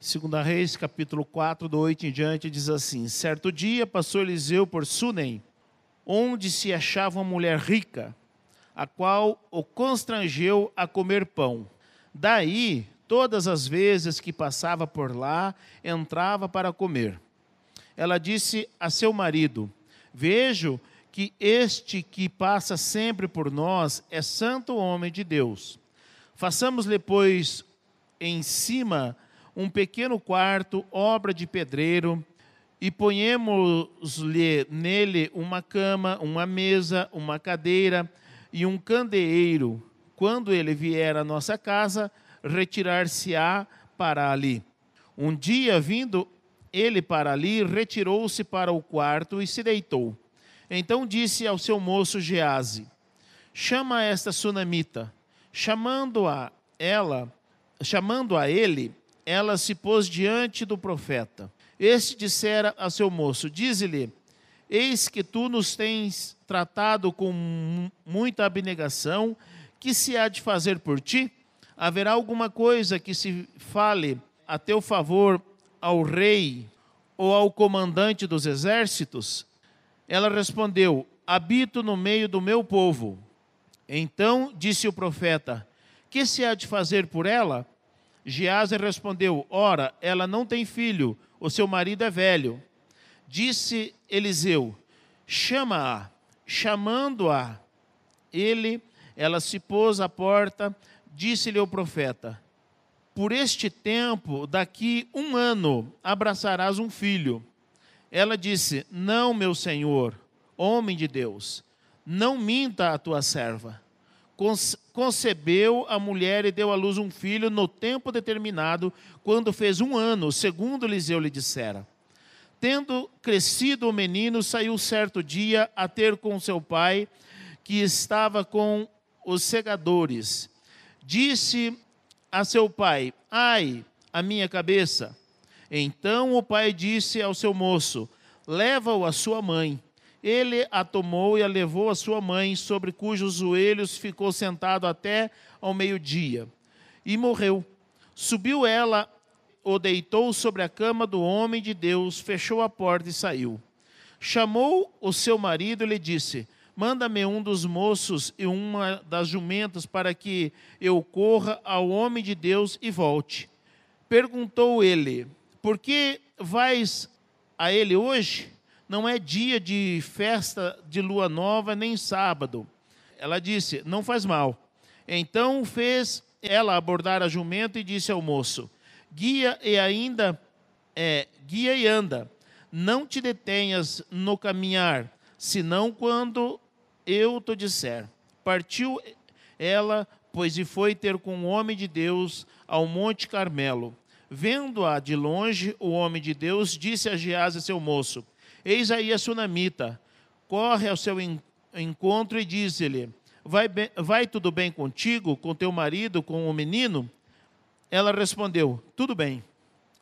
Segunda Reis, capítulo 4, do 8 em diante, diz assim: Certo dia passou Eliseu por Sunem, onde se achava uma mulher rica, a qual o constrangeu a comer pão. Daí, todas as vezes que passava por lá, entrava para comer. Ela disse a seu marido: Vejo que este que passa sempre por nós é santo homem de Deus. Façamos-lhe, pois, em cima um pequeno quarto, obra de pedreiro, e ponhemos-lhe nele uma cama, uma mesa, uma cadeira e um candeeiro. Quando ele vier à nossa casa, retirar-se-á para ali. Um dia, vindo ele para ali, retirou-se para o quarto e se deitou. Então disse ao seu moço Gease: Chama esta sunamita. Chamando-a ela, chamando a ele, ela se pôs diante do profeta. Este dissera a seu moço: Dize-lhe: Eis que tu nos tens tratado com muita abnegação, que se há de fazer por ti? Haverá alguma coisa que se fale a teu favor ao rei ou ao comandante dos exércitos? Ela respondeu: Habito no meio do meu povo. Então disse o profeta: Que se há de fazer por ela? Gease respondeu: Ora, ela não tem filho, o seu marido é velho. Disse Eliseu: Chama-a. Chamando-a, ele, ela se pôs à porta, disse-lhe o profeta: Por este tempo, daqui um ano, abraçarás um filho. Ela disse: Não, meu senhor, homem de Deus, não minta a tua serva concebeu a mulher e deu à luz um filho no tempo determinado, quando fez um ano, segundo Eliseu lhe dissera. Tendo crescido o menino, saiu certo dia a ter com seu pai, que estava com os segadores. Disse a seu pai: Ai, a minha cabeça. Então o pai disse ao seu moço: Leva-o à sua mãe. Ele a tomou e a levou à sua mãe, sobre cujos joelhos ficou sentado até ao meio-dia, e morreu. Subiu ela, o deitou sobre a cama do homem de Deus, fechou a porta e saiu. Chamou o seu marido e lhe disse: Manda-me um dos moços e uma das jumentas para que eu corra ao homem de Deus e volte. Perguntou ele: Por que vais a ele hoje? Não é dia de festa de lua nova nem sábado. Ela disse: Não faz mal. Então fez ela abordar a jumenta e disse ao moço: Guia e ainda é, guia e anda. Não te detenhas no caminhar, senão quando eu te disser. Partiu ela, pois e foi ter com o homem de Deus ao Monte Carmelo. Vendo-a de longe, o homem de Deus disse a Gease, seu moço: Eis aí a sunamita, corre ao seu encontro e diz-lhe: vai, vai tudo bem contigo, com teu marido, com o menino? Ela respondeu: Tudo bem.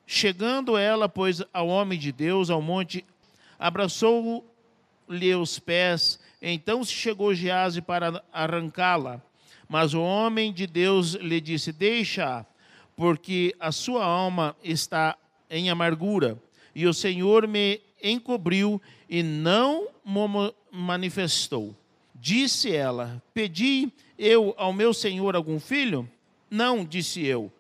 Chegando ela, pois, ao homem de Deus, ao monte, abraçou-lhe os pés. Então se chegou Gease para arrancá-la. Mas o homem de Deus lhe disse: Deixa, porque a sua alma está em amargura, e o Senhor me encobriu e não manifestou. Disse ela: Pedi eu ao meu senhor algum filho? Não, disse eu.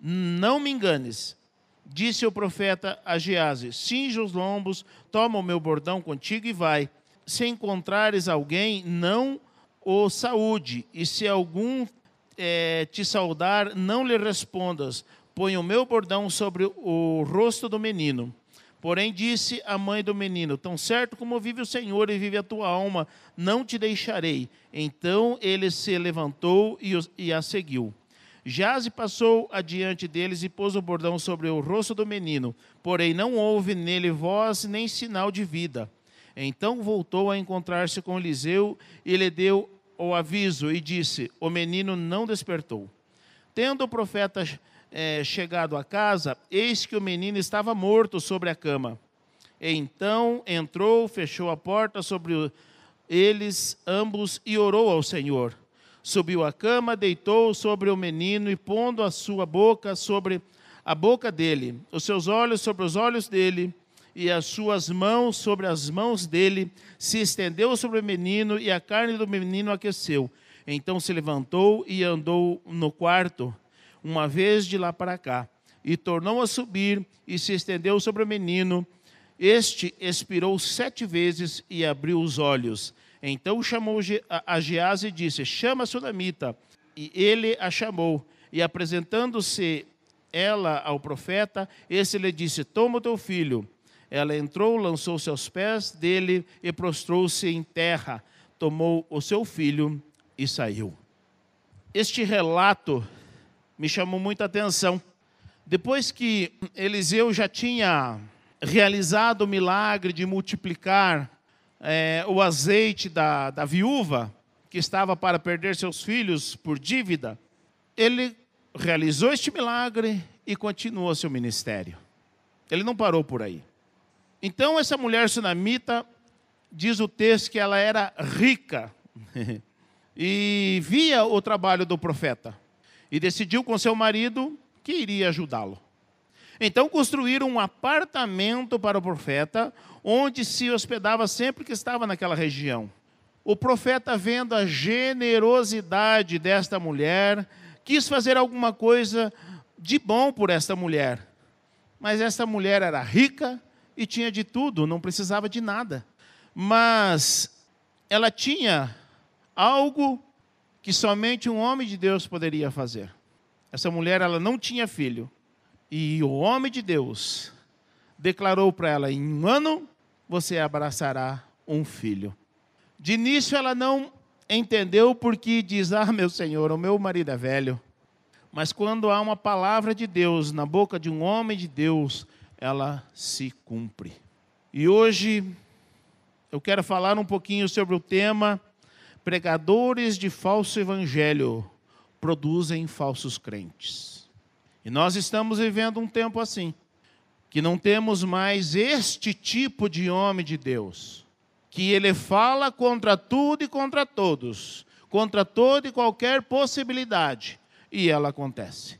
Não me enganes. Disse o profeta a Gease: Cinge os lombos, toma o meu bordão contigo e vai. Se encontrares alguém, não o saúde, e se algum é, te saudar, não lhe respondas. Põe o meu bordão sobre o rosto do menino. Porém, disse a mãe do menino: Tão certo como vive o Senhor e vive a tua alma, não te deixarei. Então ele se levantou e, a seguiu. Jaze passou adiante deles e pôs o bordão sobre o rosto do menino, porém não houve nele voz nem sinal de vida. Então voltou a encontrar-se com Eliseu e lhe deu o aviso e disse: O menino não despertou. Tendo o profeta é, chegado a casa, eis que o menino estava morto sobre a cama. Então entrou, fechou a porta sobre eles ambos e orou ao Senhor. Subiu à cama, deitou sobre o menino e, pondo a sua boca sobre a boca dele, os seus olhos sobre os olhos dele, e as suas mãos sobre as mãos dele, se estendeu sobre o menino, e a carne do menino aqueceu. Então se levantou e andou no quarto, uma vez de lá para cá, e tornou a subir, e se estendeu sobre o menino. Este expirou sete vezes e abriu os olhos. Então chamou a Geás e disse: Chama a Sunamita. E ele a chamou. E apresentando-se ela ao profeta, esse lhe disse: Toma o teu filho. Ela entrou, lançou-se aos pés dele e prostrou-se em terra. Tomou o seu filho e saiu. Este relato me chamou muita atenção. Depois que Eliseu já tinha realizado o milagre de multiplicar é, o azeite da, da viúva, que estava para perder seus filhos por dívida, ele realizou este milagre e continuou seu ministério. Ele não parou por aí. Então, essa mulher sunamita, diz o texto que ela era rica e via o trabalho do profeta e decidiu com seu marido que iria ajudá-lo. Então construíram um apartamento para o profeta, onde se hospedava sempre que estava naquela região. O profeta, vendo a generosidade desta mulher, quis fazer alguma coisa de bom por esta mulher. Mas esta mulher era rica e tinha de tudo, não precisava de nada. Mas ela tinha algo que somente um homem de Deus poderia fazer. Essa mulher, ela não tinha filho, e o homem de Deus declarou para ela: em um ano você abraçará um filho. De início ela não entendeu porque diz: Ah, meu Senhor, o meu marido é velho. Mas quando há uma palavra de Deus na boca de um homem de Deus, ela se cumpre. E hoje eu quero falar um pouquinho sobre o tema pregadores de falso evangelho produzem falsos crentes. E nós estamos vivendo um tempo assim, que não temos mais este tipo de homem de Deus, que ele fala contra tudo e contra todos, contra toda e qualquer possibilidade, e ela acontece.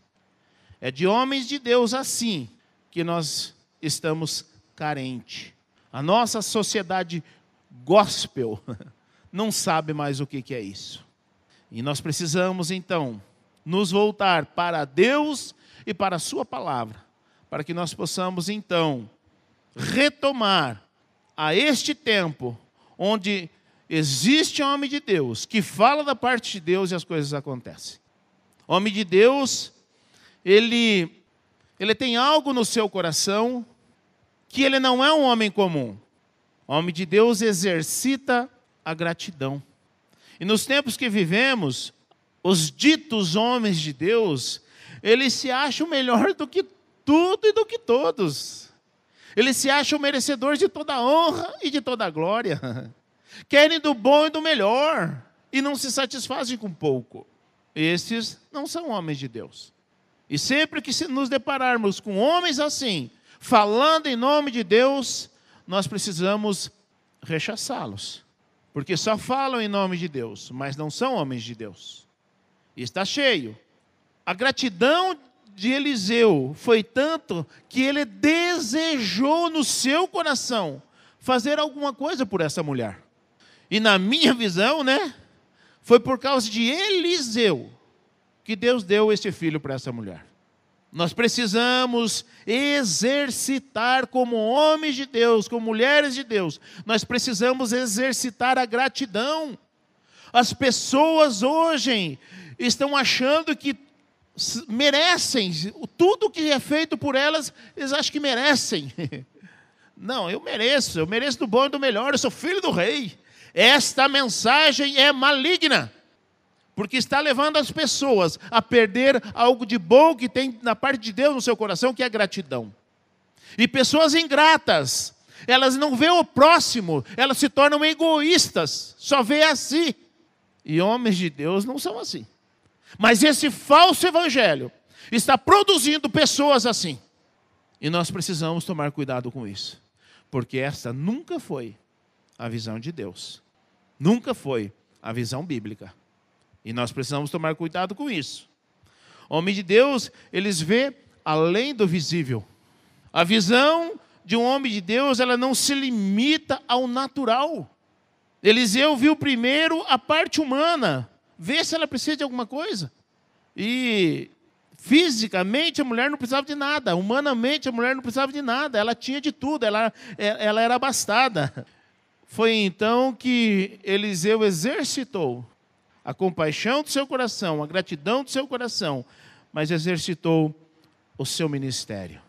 É de homens de Deus assim que nós estamos carentes. A nossa sociedade gospel não sabe mais o que é isso. E nós precisamos então nos voltar para Deus e para a Sua palavra, para que nós possamos então retomar a este tempo onde existe um homem de Deus que fala da parte de Deus e as coisas acontecem. Homem de Deus, ele ele tem algo no seu coração que ele não é um homem comum. Homem de Deus exercita a gratidão. E nos tempos que vivemos, os ditos homens de Deus, eles se acham melhor do que tudo e do que todos. Eles se acham merecedores de toda honra e de toda glória. Querem do bom e do melhor e não se satisfazem com pouco. Esses não são homens de Deus. E sempre que nos depararmos com homens assim, falando em nome de Deus, nós precisamos rechaçá-los. Porque só falam em nome de Deus, mas não são homens de Deus. E está cheio a gratidão de Eliseu foi tanto que ele desejou no seu coração fazer alguma coisa por essa mulher. E na minha visão, né, foi por causa de Eliseu que Deus deu este filho para essa mulher. Nós precisamos exercitar como homens de Deus, como mulheres de Deus, nós precisamos exercitar a gratidão. As pessoas hoje estão achando que merecem, tudo que é feito por elas, eles acham que merecem. Não, eu mereço, eu mereço do bom e do melhor, eu sou filho do rei. Esta mensagem é maligna, porque está levando as pessoas a perder algo de bom que tem na parte de Deus no seu coração, que é gratidão. E pessoas ingratas, elas não veem o próximo, elas se tornam egoístas, só vê a si. E homens de Deus não são assim. Mas esse falso evangelho está produzindo pessoas assim. E nós precisamos tomar cuidado com isso. Porque esta nunca foi a visão de Deus. Nunca foi a visão bíblica. E nós precisamos tomar cuidado com isso. Homem de Deus, eles vê além do visível. A visão de um homem de Deus, ela não se limita ao natural. Eliseu viu primeiro a parte humana, ver se ela precisa de alguma coisa. E fisicamente a mulher não precisava de nada, humanamente a mulher não precisava de nada, ela tinha de tudo, ela, ela era abastada. Foi então que Eliseu exercitou a compaixão do seu coração, a gratidão do seu coração, mas exercitou o seu ministério.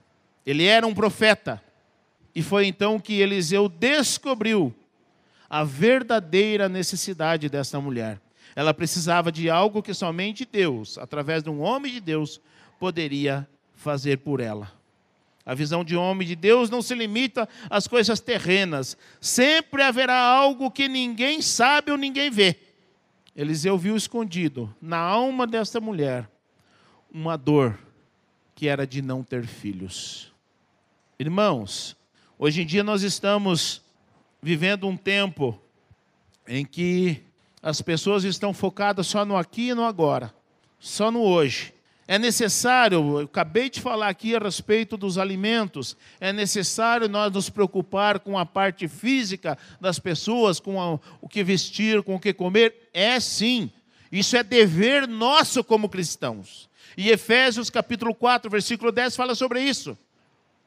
Ele era um profeta. E foi então que Eliseu descobriu a verdadeira necessidade dessa mulher. Ela precisava de algo que somente Deus, através de um homem de Deus, poderia fazer por ela. A visão de homem de Deus não se limita às coisas terrenas. Sempre haverá algo que ninguém sabe ou ninguém vê. Eliseu viu escondido na alma desta mulher uma dor que era de não ter filhos. Irmãos, hoje em dia nós estamos vivendo um tempo em que as pessoas estão focadas só no aqui e no agora, só no hoje. É necessário, eu acabei de falar aqui a respeito dos alimentos, é necessário nós nos preocupar com a parte física das pessoas, com a, o que vestir, com o que comer? É sim, isso é dever nosso como cristãos. E Efésios capítulo 4, versículo 10 fala sobre isso.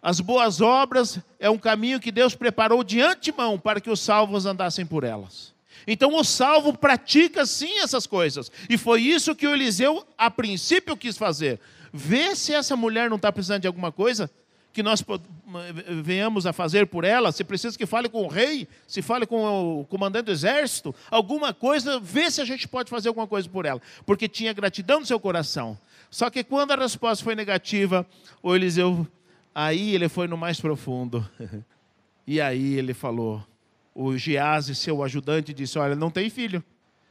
As boas obras é um caminho que Deus preparou de antemão para que os salvos andassem por elas. Então o salvo pratica sim essas coisas. E foi isso que o Eliseu, a princípio, quis fazer. Vê se essa mulher não está precisando de alguma coisa que nós venhamos a fazer por ela. Se precisa que fale com o rei, se fale com o comandante do exército, alguma coisa, vê se a gente pode fazer alguma coisa por ela. Porque tinha gratidão no seu coração. Só que quando a resposta foi negativa, o Eliseu, aí ele foi no mais profundo. E aí ele falou: o Gease, seu ajudante, disse: Olha, não tem filho.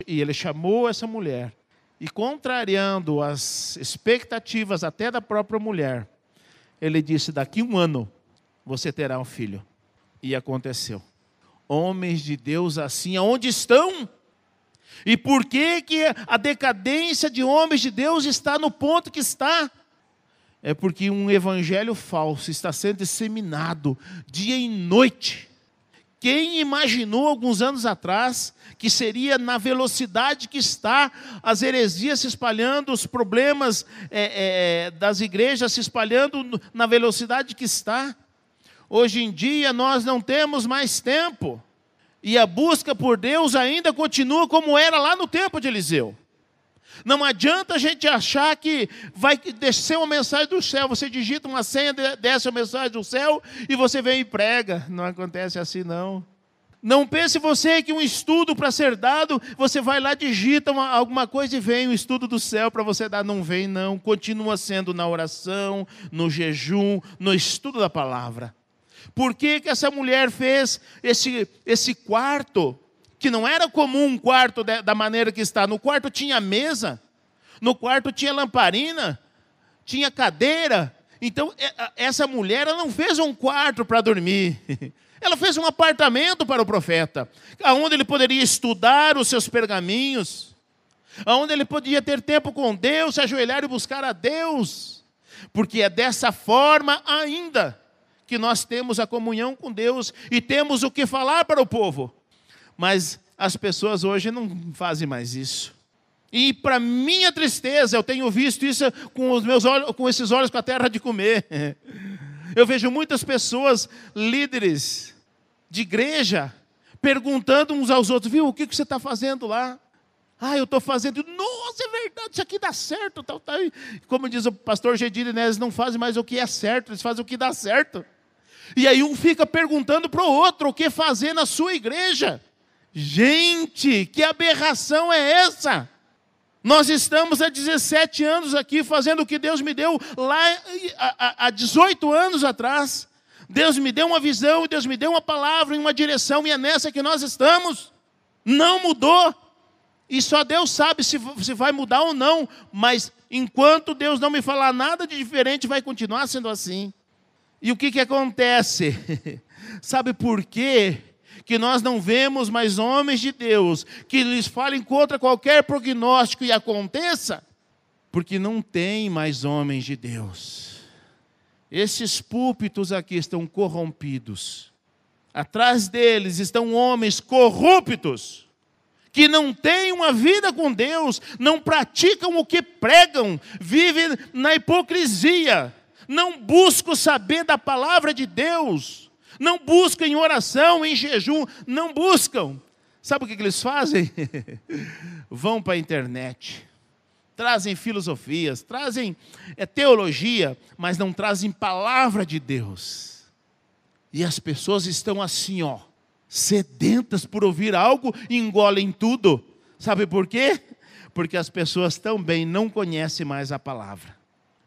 E ele chamou essa mulher. E contrariando as expectativas até da própria mulher, ele disse: Daqui um ano você terá um filho. E aconteceu. Homens de Deus assim, aonde estão? E por que, que a decadência de homens de Deus está no ponto que está? É porque um evangelho falso está sendo disseminado dia e noite quem imaginou alguns anos atrás que seria na velocidade que está as heresias se espalhando, os problemas é, é, das igrejas se espalhando na velocidade que está? Hoje em dia nós não temos mais tempo e a busca por Deus ainda continua como era lá no tempo de Eliseu. Não adianta a gente achar que vai descer uma mensagem do céu, você digita uma senha, desce a mensagem do céu e você vem e prega. Não acontece assim, não. Não pense você que um estudo para ser dado, você vai lá, digita uma, alguma coisa e vem o um estudo do céu para você dar. Não vem, não. Continua sendo na oração, no jejum, no estudo da palavra. Por que, que essa mulher fez esse, esse quarto? Que não era comum um quarto da maneira que está. No quarto tinha mesa, no quarto tinha lamparina, tinha cadeira. Então, essa mulher ela não fez um quarto para dormir. Ela fez um apartamento para o profeta, onde ele poderia estudar os seus pergaminhos, onde ele podia ter tempo com Deus, se ajoelhar e buscar a Deus. Porque é dessa forma ainda que nós temos a comunhão com Deus e temos o que falar para o povo. Mas as pessoas hoje não fazem mais isso. E para minha tristeza, eu tenho visto isso com os meus olhos, com esses olhos com a terra de comer. Eu vejo muitas pessoas, líderes de igreja, perguntando uns aos outros, viu, o que, você está fazendo lá? Ah, eu estou fazendo. Nossa, é verdade, isso aqui dá certo. Tal, tal. Como diz o pastor Gedilho, né, eles não fazem mais o que é certo, eles fazem o que dá certo. E aí um fica perguntando para o outro o que fazer na sua igreja. Gente, que aberração é essa? Nós estamos há 17 anos aqui fazendo o que Deus me deu lá há 18 anos atrás. Deus me deu uma visão, Deus me deu uma palavra em uma direção, e é nessa que nós estamos. Não mudou. E só Deus sabe se, se vai mudar ou não. Mas enquanto Deus não me falar nada de diferente, vai continuar sendo assim. E o que, que acontece? sabe por quê? Que nós não vemos mais homens de Deus que lhes falem contra qualquer prognóstico e aconteça, porque não tem mais homens de Deus. Esses púlpitos aqui estão corrompidos. Atrás deles estão homens corruptos, que não têm uma vida com Deus, não praticam o que pregam, vivem na hipocrisia, não buscam saber da palavra de Deus, não buscam em oração, em jejum, não buscam. Sabe o que, eles fazem? Vão para a internet, trazem filosofias, trazem é, teologia, mas não trazem palavra de Deus. E as pessoas estão assim, ó, sedentas por ouvir algo e engolem tudo. Sabe por quê? Porque as pessoas também não conhecem mais a palavra.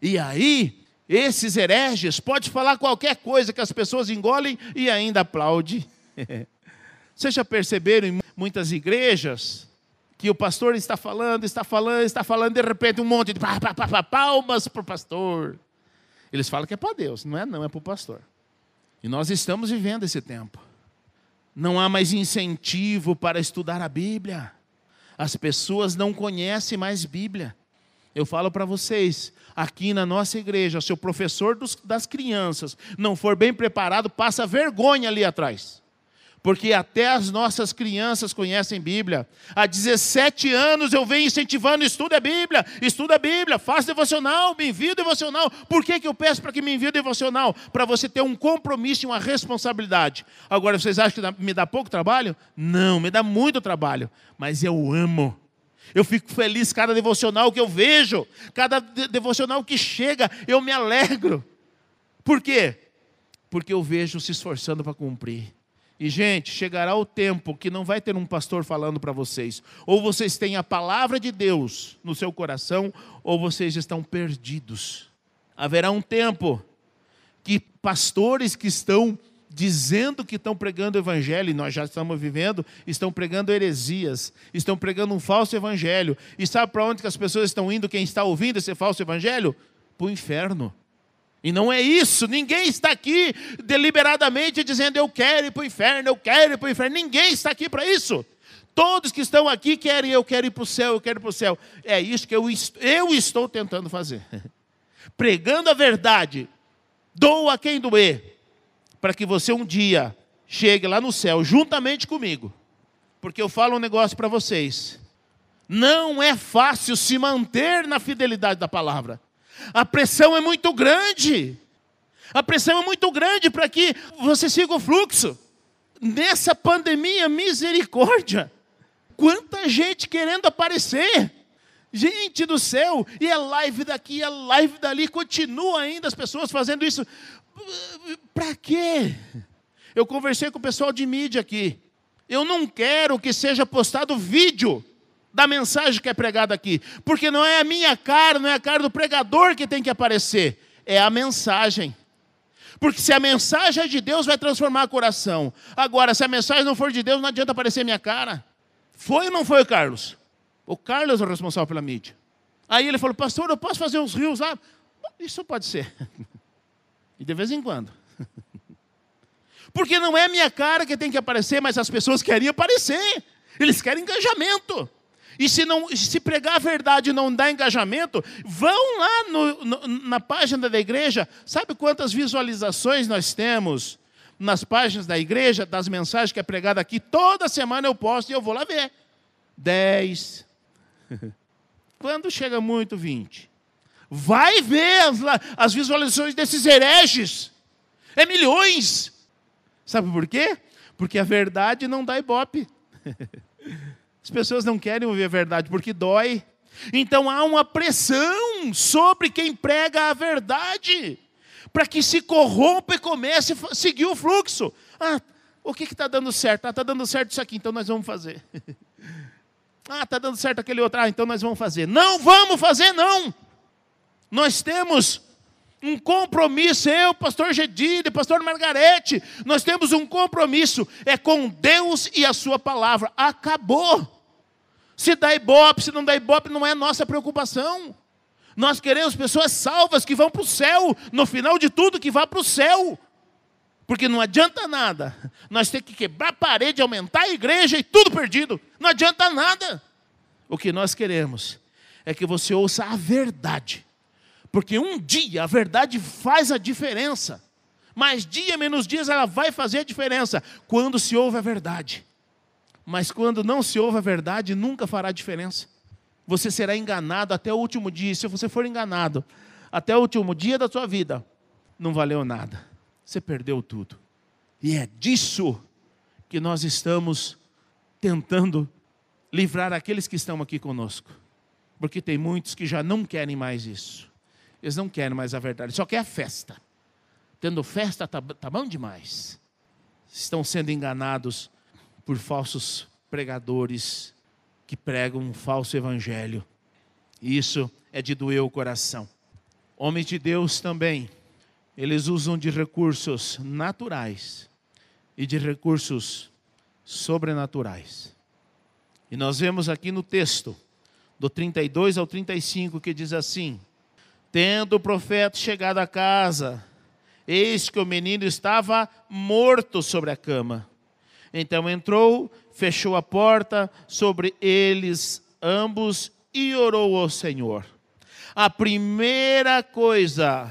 E aí, esses hereges pode falar qualquer coisa que as pessoas engolem e ainda aplaude. Vocês já perceberam em muitas igrejas que o pastor está falando, está falando, está falando, de repente um monte de palmas para o pastor. Eles falam que é para Deus, não é não, é para o pastor. E nós estamos vivendo esse tempo. Não há mais incentivo para estudar a Bíblia. As pessoas não conhecem mais Bíblia. Eu falo para vocês, aqui na nossa igreja, se o professor dos, das crianças não for bem preparado, passa vergonha ali atrás porque até as nossas crianças conhecem Bíblia. Há 17 anos eu venho incentivando, estuda a Bíblia, estuda a Bíblia, faça devocional, me envia devocional. Por que, que eu peço para que me envie devocional? Para você ter um compromisso e uma responsabilidade. Agora, vocês acham que me dá pouco trabalho? Não, me dá muito trabalho, mas eu amo. Eu fico feliz cada devocional que eu vejo, cada devocional que chega, eu me alegro. Por quê? Porque eu vejo se esforçando para cumprir. E, gente, chegará o tempo que não vai ter um pastor falando para vocês. Ou vocês têm a palavra de Deus no seu coração, ou vocês estão perdidos. Haverá um tempo que pastores que estão dizendo que estão pregando o evangelho, e nós já estamos vivendo, estão pregando heresias, estão pregando um falso evangelho. E sabe para onde que as pessoas estão indo, quem está ouvindo esse falso evangelho? Para o inferno. E não é isso, ninguém está aqui deliberadamente dizendo eu quero ir para o inferno, eu quero ir para o inferno. Ninguém está aqui para isso. Todos que estão aqui querem, eu quero ir para o céu, eu quero ir para o céu. É isso que eu, eu estou tentando fazer. Pregando a verdade, dou a quem doer, para que você um dia chegue lá no céu juntamente comigo. Porque eu falo um negócio para vocês. Não é fácil se manter na fidelidade da palavra. A pressão é muito grande. A pressão é muito grande para que você siga o fluxo. Nessa pandemia, misericórdia. Quanta gente querendo aparecer. Gente do céu, e é live daqui, é live dali, continua ainda as pessoas fazendo isso. Para quê? Eu conversei com o pessoal de mídia aqui. Eu não quero que seja postado vídeo da mensagem que é pregada aqui. Porque não é a minha cara, não é a cara do pregador que tem que aparecer, é a mensagem. Porque se a mensagem é de Deus, vai transformar o coração. Agora, se a mensagem não for de Deus, não adianta aparecer minha cara. Foi ou não foi, Carlos? O Carlos é o responsável pela mídia. Aí ele falou, pastor, eu posso fazer uns rios lá? Isso pode ser. E de vez em quando. Porque não é minha cara que tem que aparecer, mas as pessoas querem aparecer. Eles querem engajamento. E se, não, se pregar a verdade não dá engajamento, vão lá no, no, na página da igreja. Sabe quantas visualizações nós temos nas páginas da igreja, das mensagens que é pregada aqui? Toda semana eu posto e eu vou lá ver. Dez. Quando chega muito, vinte. Vai ver as, as visualizações desses hereges. É milhões. Sabe por quê? Porque a verdade não dá ibope. As pessoas não querem ouvir a verdade porque dói. Então há uma pressão sobre quem prega a verdade, para que se corrompa e comece a seguir o fluxo. Ah, o que está dando certo? Ah, está dando certo isso aqui, então nós vamos fazer. ah, está dando certo aquele outro, ah, então nós vamos fazer. Não vamos fazer, não. Nós temos um compromisso, eu, pastor Gedide, pastor Margarete, nós temos um compromisso, é com Deus e a sua palavra. Acabou. Se dá ibope, se não dá ibope, não é nossa preocupação. Nós queremos pessoas salvas que vão para o céu, no final de tudo, que vá para o céu. Porque não adianta nada. Nós temos que quebrar a parede, aumentar a igreja e tudo perdido. Não adianta nada. O que nós queremos é que você ouça a verdade Porque um dia a verdade faz a diferença. Mas dia menos dias ela vai fazer a diferença quando se ouve a verdade. Mas quando não se ouve a verdade, nunca fará diferença. Você será enganado até o último dia. Se você for enganado até o último dia da sua vida, não valeu nada. Você perdeu tudo. E é disso que nós estamos tentando livrar aqueles que estão aqui conosco. Porque tem muitos que já não querem mais isso. Eles não querem mais a verdade, só quer a festa. Tendo festa tá, tá bom demais. Estão sendo enganados por falsos pregadores que pregam um falso evangelho. Isso é de doer o coração. Homens de Deus também, eles usam de recursos naturais e de recursos sobrenaturais. E nós vemos aqui no texto, do 32 ao 35, que diz assim: Tendo o profeta chegado à casa, eis que o menino estava morto sobre a cama. Então entrou, fechou a porta sobre eles ambos e orou ao Senhor. A primeira coisa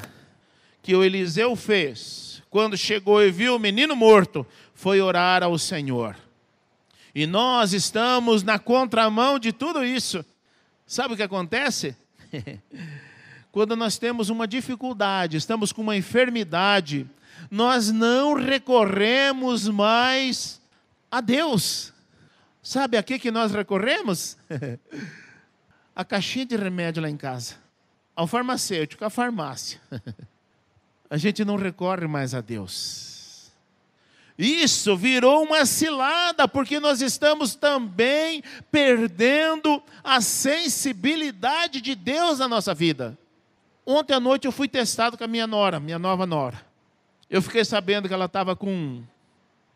que o Eliseu fez, quando chegou e viu o menino morto, foi orar ao Senhor. E nós estamos na contramão de tudo isso. Sabe o que acontece? quando nós temos uma dificuldade, estamos com uma enfermidade, nós não recorremos mais a Deus. Sabe a que, que nós recorremos? a caixinha de remédio lá em casa, ao farmacêutico, à farmácia. a gente não recorre mais a Deus. Isso virou uma cilada, porque nós estamos também perdendo a sensibilidade de Deus na nossa vida. Ontem à noite eu fui testado com a minha nora, minha nova nora. Eu fiquei sabendo que ela estava com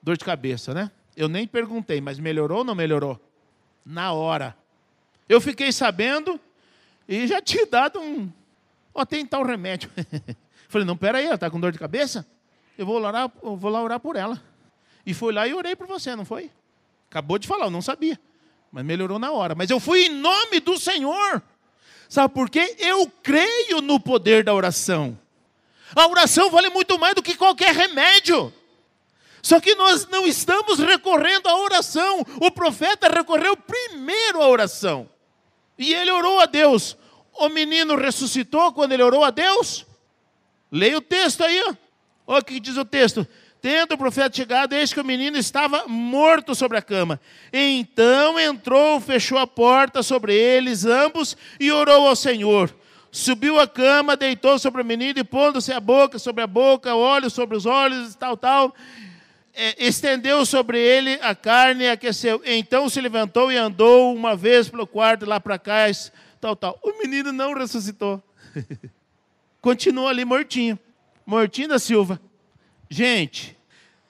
dor de cabeça, né? Eu nem perguntei, mas melhorou ou não melhorou? Na hora. Eu fiquei sabendo e já tinha dado um. Ó, tem tal remédio. Falei, não, peraí, ela está com dor de cabeça? Eu vou orar, eu vou lá orar por ela. E fui lá e orei por você, não foi? Acabou de falar, eu não sabia. Mas melhorou na hora. Mas eu fui em nome do Senhor. Sabe por quê? Eu creio no poder da oração. A oração vale muito mais do que qualquer remédio. Só que nós não estamos recorrendo à oração. O profeta recorreu primeiro à oração. E ele orou a Deus. O menino ressuscitou quando ele orou a Deus? Leia o texto aí. Olha o que diz o texto. Tendo o profeta chegado, eis que o menino estava morto sobre a cama. Então entrou, fechou a porta sobre eles ambos e orou ao Senhor. Subiu a cama, deitou sobre o menino e pondo-se a boca sobre a boca, olhos sobre os olhos, tal, tal. É, estendeu sobre ele a carne e aqueceu. Então se levantou e andou uma vez pelo quarto, lá para cá, tal, tal. O menino não ressuscitou. Continuou ali mortinho. Mortinho da Silva. Gente,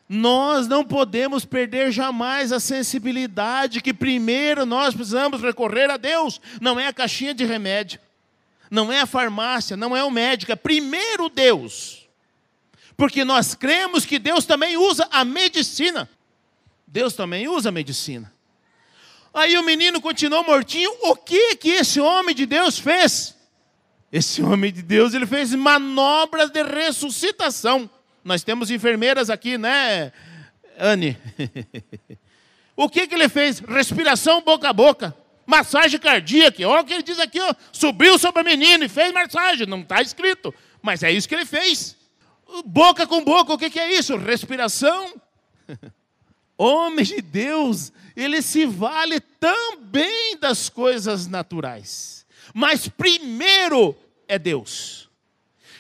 nós não podemos perder jamais a sensibilidade que primeiro nós precisamos recorrer a Deus. Não é a caixinha de remédio, não é a farmácia, não é o médico, é primeiro Deus. Porque nós cremos que Deus também usa a medicina. Deus também usa a medicina. Aí o menino continuou mortinho. O que que esse homem de Deus fez? Esse homem de Deus, ele fez manobras de ressuscitação. Nós temos enfermeiras aqui, né, Anne? o que, que ele fez? Respiração boca a boca. Massagem cardíaca. Olha o que ele diz aqui, ó. Subiu sobre o menino e fez massagem. Não está escrito. Mas é isso que ele fez. Boca com boca, o que, que é isso? Respiração. Homem de Deus, ele se vale também das coisas naturais. Mas primeiro é Deus.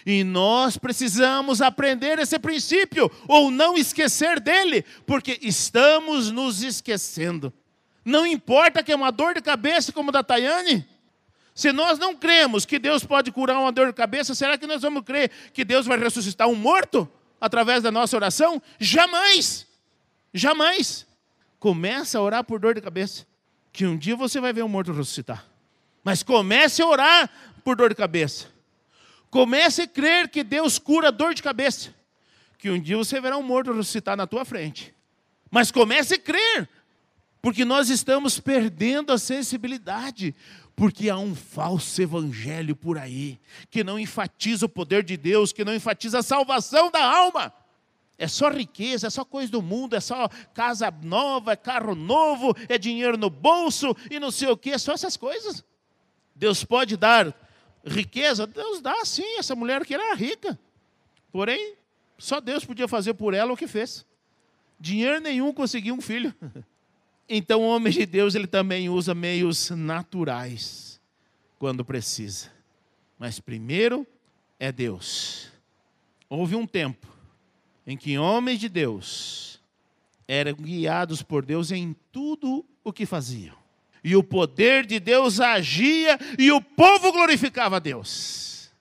E nós precisamos aprender esse princípio, ou não esquecer dele, porque estamos nos esquecendo. Não importa que é uma dor de cabeça como da Tayane, se nós não cremos que Deus pode curar uma dor de cabeça, será que nós vamos crer que Deus vai ressuscitar um morto através da nossa oração? Jamais! Jamais! Comece a orar por dor de cabeça, que um dia você vai ver um morto ressuscitar. Mas comece a orar por dor de cabeça. Comece a crer que Deus cura dor de cabeça. Que um dia você verá um morto ressuscitar na tua frente. Mas comece a crer. Porque nós estamos perdendo a sensibilidade. Porque há um falso evangelho por aí, que não enfatiza o poder de Deus, que não enfatiza a salvação da alma. É só riqueza, é só coisa do mundo, é só casa nova, é carro novo, é dinheiro no bolso e não sei o que, é só essas coisas. Deus pode dar riqueza? Deus dá sim, essa mulher que era rica. Porém, só Deus podia fazer por ela o que fez. Dinheiro nenhum conseguiu um filho. Então o homem de Deus ele também usa meios naturais quando precisa. Mas primeiro é Deus. Houve um tempo em que homens de Deus eram guiados por Deus em tudo o que faziam. E o poder de Deus agia e o povo glorificava a Deus.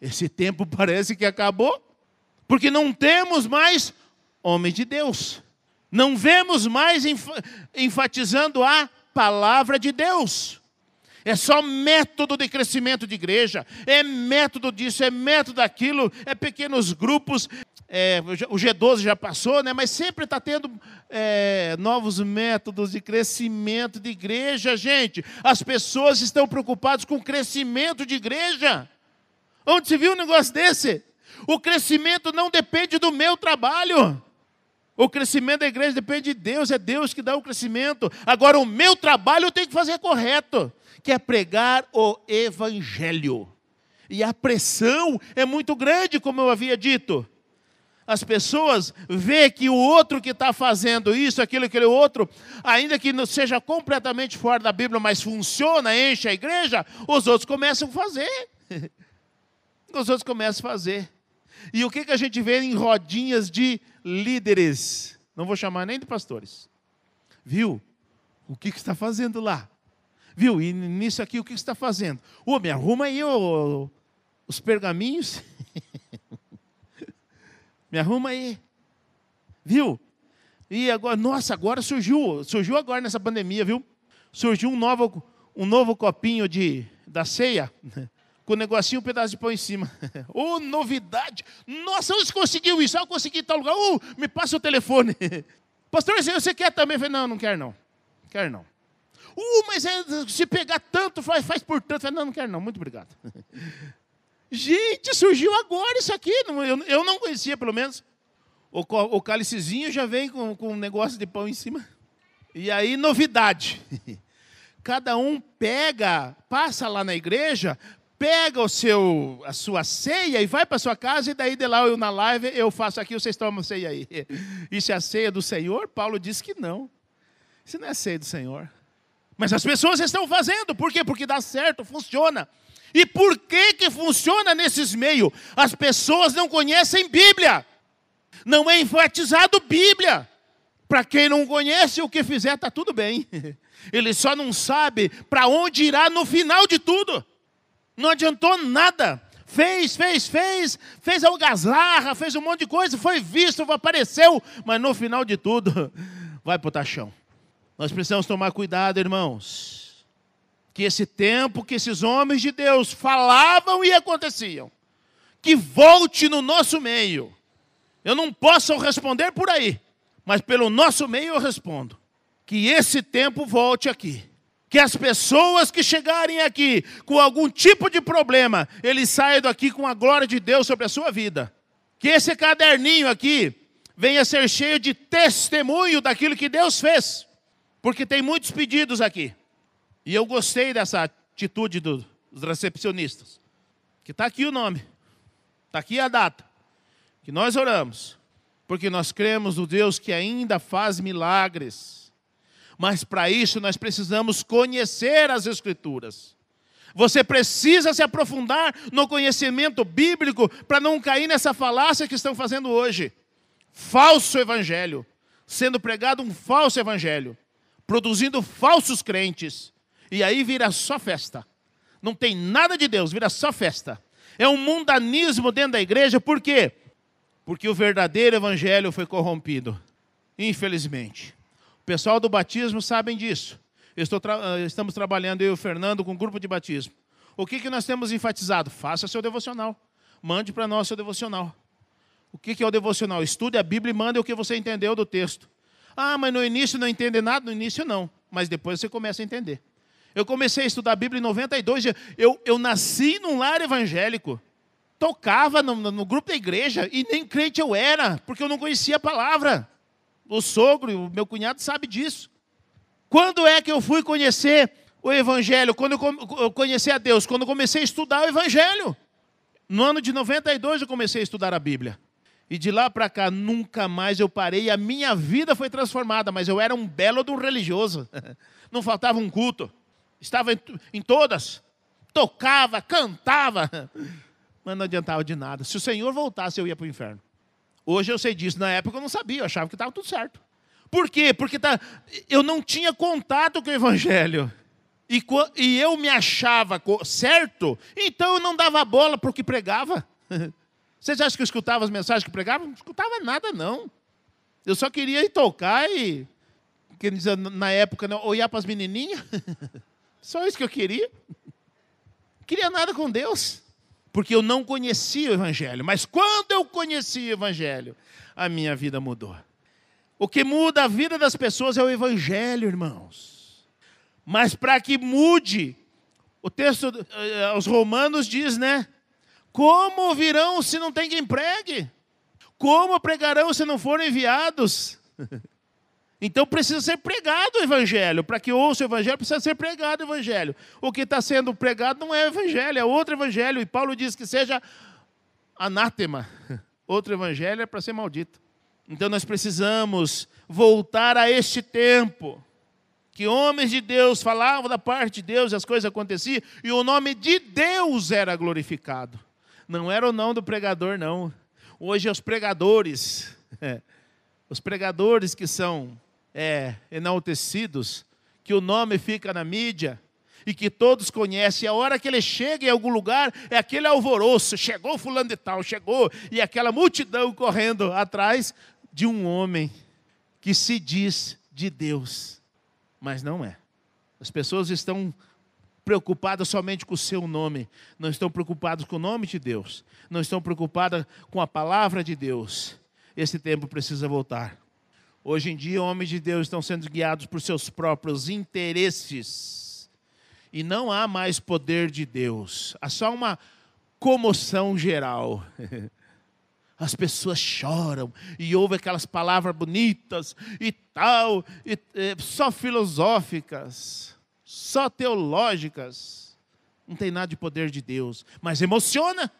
Esse tempo parece que acabou, porque não temos mais homens de Deus não vemos mais enfatizando a palavra de Deus. É só método de crescimento de igreja, é método disso, é método daquilo, é pequenos grupos. É, o G12 já passou, né? mas sempre está tendo é, novos métodos de crescimento de igreja, gente. As pessoas estão preocupadas com o crescimento de igreja. Onde se viu um negócio desse? O crescimento não depende do meu trabalho. O crescimento da igreja depende de Deus, é Deus que dá o crescimento. Agora, o meu trabalho eu tenho que fazer correto, que é pregar o Evangelho. E a pressão é muito grande, como eu havia dito. As pessoas vê que o outro que está fazendo isso, aquilo, aquele outro, ainda que não seja completamente fora da Bíblia, mas funciona, enche a igreja, os outros começam a fazer. Os outros começam a fazer. E o que, que a gente vê em rodinhas de líderes? Não vou chamar nem de pastores. Viu? O que, que está fazendo lá? Viu? E nisso aqui, o que, que está fazendo? Ô, me arruma aí os pergaminhos. me arruma aí. Viu? E agora, nossa, agora surgiu, surgiu agora nessa pandemia, viu? Surgiu um novo, um novo copinho de, da ceia com o negocinho, um pedaço de pão em cima. oh, novidade! Nossa, onde conseguiu isso? Ah, eu consegui em tal lugar. Oh, me passa o telefone. Pastor, você quer também? Eu falei, não, não quero não. Quero não. Uh, mas é, se pegar tanto, faz, faz por tanto. Eu falei, não, não quero não. Muito obrigado. Gente, surgiu agora isso aqui. Eu, eu não conhecia, pelo menos. O, o cálicezinho já vem com, com um negócio de pão em cima. E aí, novidade. Cada um pega, passa lá na igreja, pega o seu, a sua ceia e vai para sua casa, e daí de lá eu na live, eu faço aqui, vocês tomam ceia aí. Isso é a ceia do Senhor? Paulo diz que não. Isso não é a ceia do Senhor. Mas as pessoas estão fazendo, por quê? Porque dá certo, funciona. E por que que funciona nesses meios? As pessoas não conhecem Bíblia. Não é enfatizado Bíblia. Para quem não conhece, o que fizer está tudo bem. Ele só não sabe para onde irá no final de tudo. Não adiantou nada. Fez, fez, fez, fez algazarra, fez um monte de coisa, foi visto, apareceu, mas no final de tudo, vai para o taxão. Nós precisamos tomar cuidado, irmãos, que esse tempo que esses homens de Deus falavam e aconteciam, que volte no nosso meio. Eu não posso responder por aí, mas pelo nosso meio eu respondo. Que esse tempo volte aqui que as pessoas que chegarem aqui com algum tipo de problema, eles saiam daqui com a glória de Deus sobre a sua vida. Que esse caderninho aqui venha ser cheio de testemunho daquilo que Deus fez. Porque tem muitos pedidos aqui. E eu gostei dessa atitude dos recepcionistas. Que está aqui o nome. Está aqui a data. Que nós oramos. Porque nós cremos no Deus que ainda faz milagres mas para isso nós precisamos conhecer as Escrituras. Você precisa se aprofundar no conhecimento bíblico para não cair nessa falácia que estão fazendo hoje. Falso evangelho, sendo pregado um falso evangelho, produzindo falsos crentes. E aí vira só festa. Não tem nada de Deus, vira só festa. É um mundanismo dentro da igreja, por quê? Porque o verdadeiro evangelho foi corrompido. Infelizmente. O pessoal do batismo sabem disso. Tra eh, estamos trabalhando, eu e o Fernando, com um grupo de batismo. O que, que nós temos enfatizado? Faça seu devocional. Mande para nós seu devocional. O que, que é o devocional? Estude a Bíblia e mande o que você entendeu do texto. Ah, mas no início não entende nada? No início não. Mas depois você começa a entender. Eu comecei a estudar a Bíblia em 92. Eu, eu nasci num lar evangélico. Tocava no, no grupo da igreja e nem crente eu era, porque eu não conhecia a palavra. O sogro o meu cunhado sabe disso. Quando é que eu fui conhecer o Evangelho? Quando eu conheci a Deus? Quando eu comecei a estudar o Evangelho. No ano de 92 eu comecei a estudar a Bíblia. E de lá para cá nunca mais eu parei. A minha vida foi transformada, mas eu era um belo de um religioso. Não faltava um culto. Estava em, em todas. Tocava, cantava. Mas não adiantava de nada. Se o Senhor voltasse, eu ia para o inferno. Hoje eu sei disso. Na época eu não sabia, eu achava que estava tudo certo. Por quê? Porque tá, eu não tinha contato com o Evangelho. E, e eu me achava certo, então eu não dava bola para o que pregava. Vocês acham que eu escutava as mensagens que pregavam? Não escutava nada, não. Eu só queria ir tocar e, na época, né, olhar para as menininhas. Só isso que eu queria. Não queria nada com Deus. Porque eu não conhecia o Evangelho. Mas quando eu conheci o Evangelho, a minha vida mudou. O que muda a vida das pessoas é o Evangelho, irmãos. Mas para que mude, o texto eh, aos Romanos diz, né? Como virão se não tem quem pregue? Como pregarão se não forem enviados? Então precisa ser pregado o evangelho. Para que ouça o evangelho, precisa ser pregado o evangelho. O que está sendo pregado não é o evangelho, é outro evangelho. E Paulo diz que seja anátema. Outro evangelho é para ser maldito. Então nós precisamos voltar a este tempo que homens de Deus falavam da parte de Deus e as coisas aconteciam e o nome de Deus era glorificado. Não era o não do pregador, não. Hoje os pregadores, é, os pregadores que são é, enaltecidos, que o nome fica na mídia e que todos conhecem. A hora que ele chega em algum lugar, é aquele alvoroço: chegou fulano de tal, chegou, e aquela multidão correndo atrás de um homem que se diz de Deus, mas não é. As pessoas estão preocupadas somente com o seu nome, não estão preocupadas com o nome de Deus, não estão preocupadas com a palavra de Deus. Esse tempo precisa voltar. Hoje em dia, homens de Deus estão sendo guiados por seus próprios interesses. E não há mais poder de Deus. Há só uma comoção geral. as pessoas choram e ouvem aquelas palavras bonitas e tal, e, e, só filosóficas, só teológicas. Não tem nada de poder de Deus, mas emociona.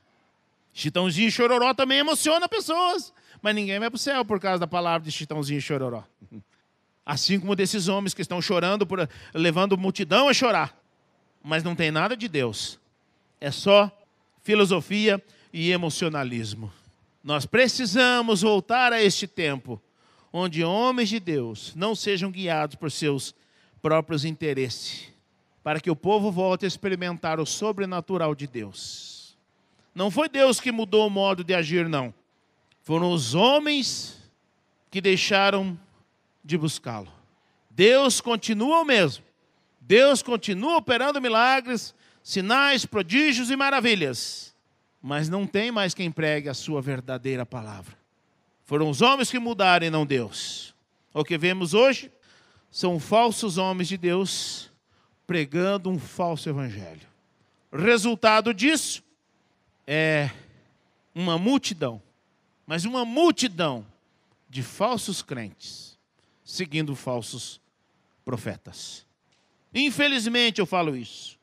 Chitãozinho e chororó também emociona pessoas, mas ninguém vai para o céu por causa da palavra de Chitãozinho e chororó. Assim como desses homens que estão chorando, por, levando multidão a chorar, mas não tem nada de Deus, é só filosofia e emocionalismo. Nós precisamos voltar a este tempo onde homens de Deus não sejam guiados por seus próprios interesses, para que o povo volte a experimentar o sobrenatural de Deus. Não foi Deus que mudou o modo de agir, não. Foram os homens que deixaram de buscá-lo. Deus continua o mesmo. Deus continua operando milagres, sinais, prodígios e maravilhas mas não tem mais quem pregue a sua verdadeira palavra. Foram os homens que mudaram e não Deus. O que vemos hoje são falsos homens de Deus pregando um falso evangelho. Resultado disso é uma multidão, mas uma multidão de falsos crentes seguindo falsos profetas. Infelizmente eu falo isso,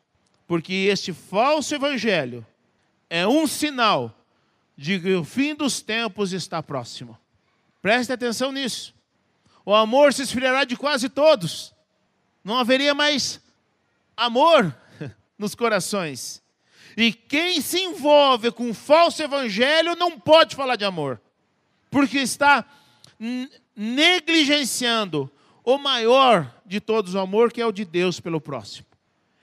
porque este falso evangelho é um sinal de que o fim dos tempos está próximo. Preste atenção nisso. O amor se esfriará de quase todos. Não haveria mais amor nos corações. E quem se envolve com um falso evangelho não pode falar de amor, porque está negligenciando o maior de todos o amor, que é o de Deus pelo próximo.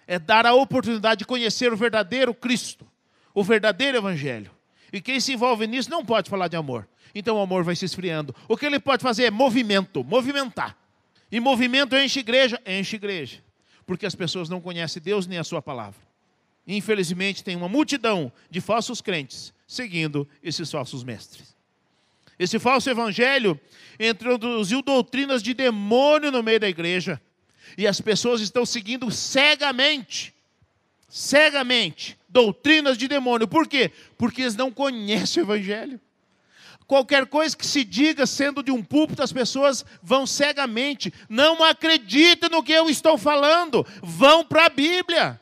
É dar a oportunidade de conhecer o verdadeiro Cristo o verdadeiro evangelho. E quem se envolve nisso não pode falar de amor. Então o amor vai se esfriando. O que ele pode fazer é movimento, movimentar. E movimento enche igreja, enche igreja. Porque as pessoas não conhecem Deus nem a sua palavra. Infelizmente tem uma multidão de falsos crentes seguindo esses falsos mestres. Esse falso evangelho introduziu doutrinas de demônio no meio da igreja. E as pessoas estão seguindo cegamente, cegamente, doutrinas de demônio. Por quê? Porque eles não conhecem o Evangelho. Qualquer coisa que se diga sendo de um púlpito, as pessoas vão cegamente. Não acreditem no que eu estou falando. Vão para a Bíblia.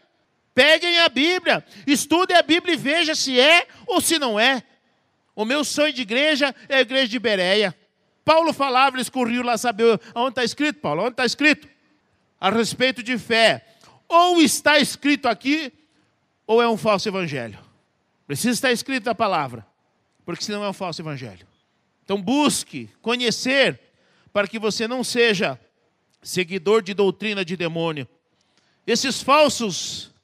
Peguem a Bíblia, estudem a Bíblia e vejam se é ou se não é. O meu sonho de igreja é a igreja de Bereia. Paulo falava, eles corriam lá saber onde está escrito, Paulo, onde está escrito? A respeito de fé. Ou está escrito aqui, ou é um falso evangelho. Precisa estar escrito a palavra, porque senão é um falso evangelho. Então busque conhecer, para que você não seja seguidor de doutrina de demônio. Esses falsos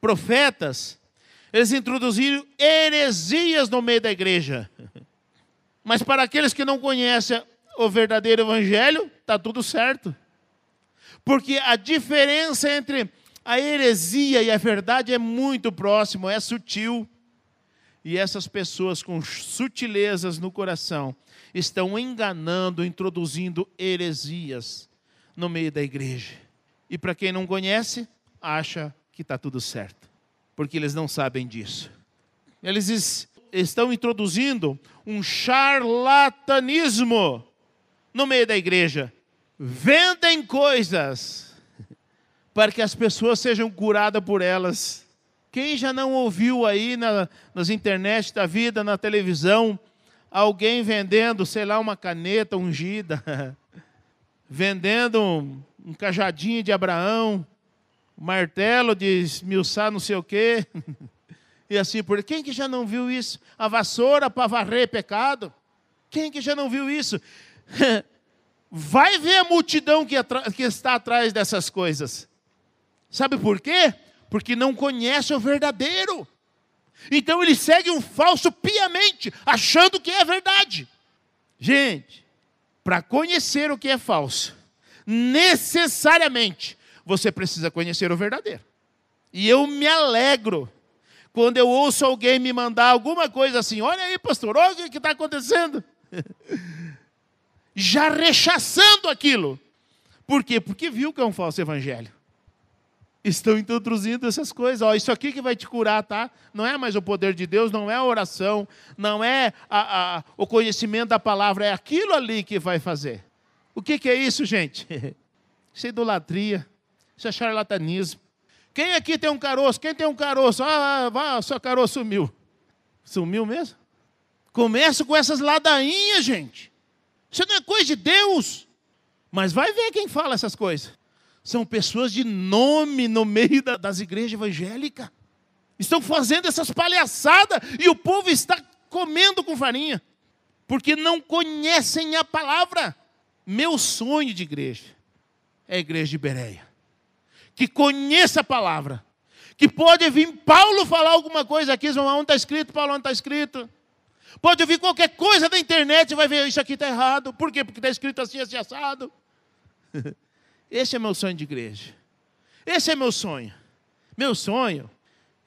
profetas, eles introduziram heresias no meio da igreja. Mas para aqueles que não conhecem o verdadeiro evangelho, está tudo certo. Porque a diferença entre a heresia e a verdade é muito próximo, é sutil. E essas pessoas com sutilezas no coração estão enganando, introduzindo heresias no meio da igreja. E para quem não conhece, acha que está tudo certo, porque eles não sabem disso. Eles estão introduzindo um charlatanismo no meio da igreja. Vendem coisas para que as pessoas sejam curadas por elas. Quem já não ouviu aí na, nas internet da vida, na televisão, alguém vendendo, sei lá, uma caneta ungida, vendendo um, um cajadinho de Abraão, martelo de esmiuçar não sei o quê. E assim por Quem que já não viu isso? A vassoura para varrer pecado? Quem que já não viu isso? Vai ver a multidão que, que está atrás dessas coisas. Sabe por quê? Porque não conhece o verdadeiro. Então ele segue um falso piamente, achando que é verdade. Gente, para conhecer o que é falso, necessariamente você precisa conhecer o verdadeiro. E eu me alegro quando eu ouço alguém me mandar alguma coisa assim: olha aí, pastor, olha o que está acontecendo. Já rechaçando aquilo. Por quê? Porque viu que é um falso evangelho. Estão introduzindo essas coisas. Ó, isso aqui que vai te curar, tá? Não é mais o poder de Deus, não é a oração, não é a, a, o conhecimento da palavra, é aquilo ali que vai fazer. O que, que é isso, gente? Isso é idolatria. Isso é charlatanismo. Quem aqui tem um caroço? Quem tem um caroço? Ah, ah, seu caroço sumiu. Sumiu mesmo? Começa com essas ladainhas, gente. Isso não é coisa de Deus. Mas vai ver quem fala essas coisas. São pessoas de nome no meio da, das igrejas evangélicas. Estão fazendo essas palhaçadas e o povo está comendo com farinha. Porque não conhecem a palavra. Meu sonho de igreja é a igreja de Bereia que conheça a palavra. Que pode vir Paulo falar alguma coisa aqui, onde está escrito, Paulo, onde está escrito. Pode ouvir qualquer coisa da internet e vai ver, isso aqui está errado. Por quê? Porque está escrito assim, assim, assado. Esse é meu sonho de igreja. Esse é meu sonho. Meu sonho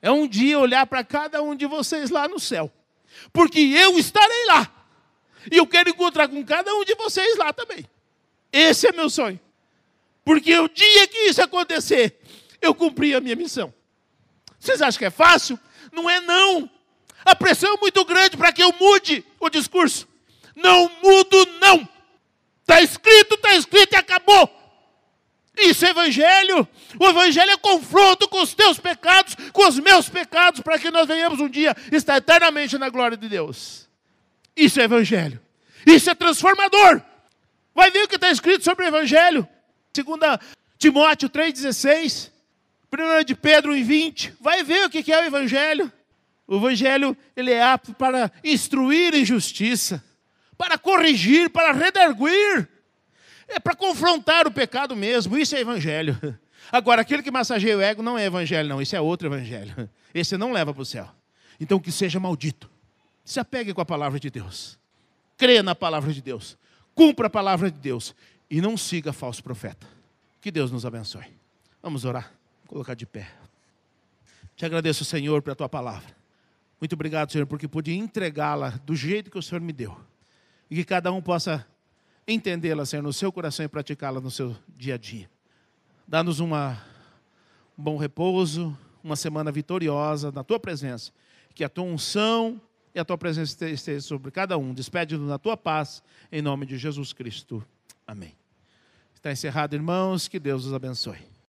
é um dia olhar para cada um de vocês lá no céu. Porque eu estarei lá. E eu quero encontrar com cada um de vocês lá também. Esse é meu sonho. Porque o dia que isso acontecer, eu cumpri a minha missão. Vocês acham que é fácil? Não é não. A pressão é muito grande para que eu mude o discurso. Não mudo não. Está escrito, está escrito e acabou. Isso é evangelho. O evangelho é confronto com os teus pecados, com os meus pecados, para que nós venhamos um dia estar eternamente na glória de Deus. Isso é evangelho. Isso é transformador. Vai ver o que está escrito sobre o evangelho. Segunda Timóteo 3,16, 1 de Pedro 1,20, vai ver o que é o Evangelho. O Evangelho ele é apto para instruir em justiça, para corrigir, para redarguir, é para confrontar o pecado mesmo, isso é Evangelho. Agora, aquele que massageia o ego não é Evangelho, não, isso é outro Evangelho. Esse não leva para o céu. Então, que seja maldito. Se apegue com a palavra de Deus. Creia na palavra de Deus. Cumpra a palavra de Deus e não siga falso profeta. Que Deus nos abençoe. Vamos orar, Vou colocar de pé. Te agradeço, Senhor, pela tua palavra. Muito obrigado, Senhor, porque pude entregá-la do jeito que o Senhor me deu. E que cada um possa entendê-la, Senhor, no seu coração e praticá-la no seu dia a dia. Dá-nos um bom repouso, uma semana vitoriosa na tua presença. Que a tua unção e a tua presença esteja sobre cada um. Despede-nos na tua paz, em nome de Jesus Cristo. Amém. Está encerrado, irmãos. Que Deus os abençoe.